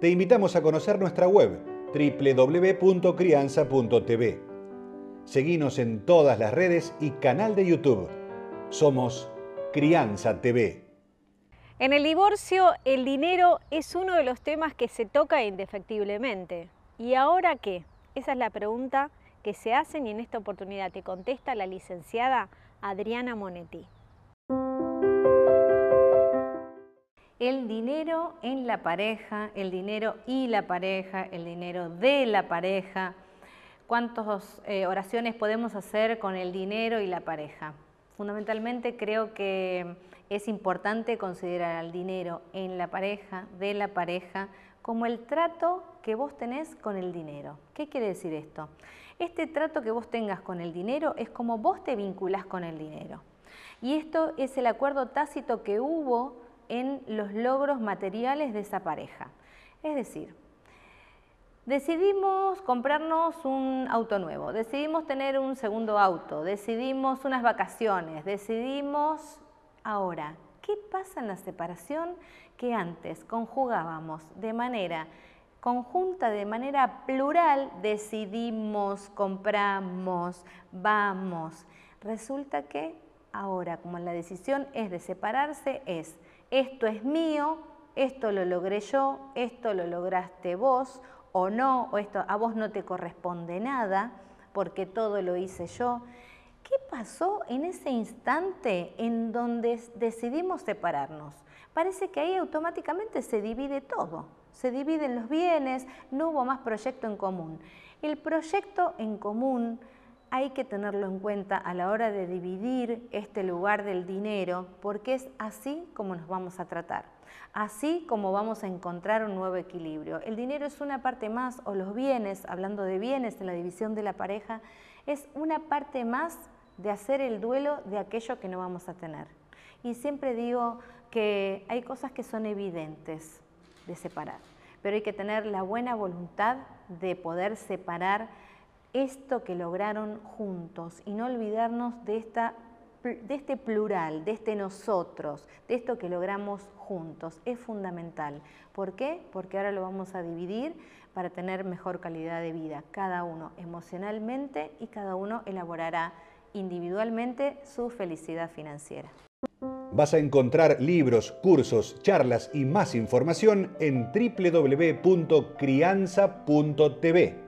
te invitamos a conocer nuestra web www.crianza.tv. Seguimos en todas las redes y canal de YouTube. Somos Crianza TV. En el divorcio, el dinero es uno de los temas que se toca indefectiblemente. ¿Y ahora qué? Esa es la pregunta que se hacen y en esta oportunidad te contesta la licenciada Adriana Monetti. El dinero en la pareja, el dinero y la pareja, el dinero de la pareja. ¿Cuántas eh, oraciones podemos hacer con el dinero y la pareja? Fundamentalmente creo que es importante considerar al dinero en la pareja, de la pareja, como el trato que vos tenés con el dinero. ¿Qué quiere decir esto? Este trato que vos tengas con el dinero es como vos te vinculás con el dinero. Y esto es el acuerdo tácito que hubo en los logros materiales de esa pareja. Es decir, decidimos comprarnos un auto nuevo, decidimos tener un segundo auto, decidimos unas vacaciones, decidimos ahora, ¿qué pasa en la separación que antes conjugábamos de manera conjunta, de manera plural, decidimos, compramos, vamos? Resulta que ahora, como la decisión es de separarse, es esto es mío, esto lo logré yo, esto lo lograste vos o no, o esto a vos no te corresponde nada porque todo lo hice yo. ¿Qué pasó en ese instante en donde decidimos separarnos? Parece que ahí automáticamente se divide todo, se dividen los bienes, no hubo más proyecto en común. El proyecto en común hay que tenerlo en cuenta a la hora de dividir este lugar del dinero, porque es así como nos vamos a tratar, así como vamos a encontrar un nuevo equilibrio. El dinero es una parte más, o los bienes, hablando de bienes en la división de la pareja, es una parte más de hacer el duelo de aquello que no vamos a tener. Y siempre digo que hay cosas que son evidentes de separar, pero hay que tener la buena voluntad de poder separar esto que lograron juntos y no olvidarnos de, esta, de este plural, de este nosotros, de esto que logramos juntos. Es fundamental. ¿Por qué? Porque ahora lo vamos a dividir para tener mejor calidad de vida, cada uno emocionalmente y cada uno elaborará individualmente su felicidad financiera. Vas a encontrar libros, cursos, charlas y más información en www.crianza.tv.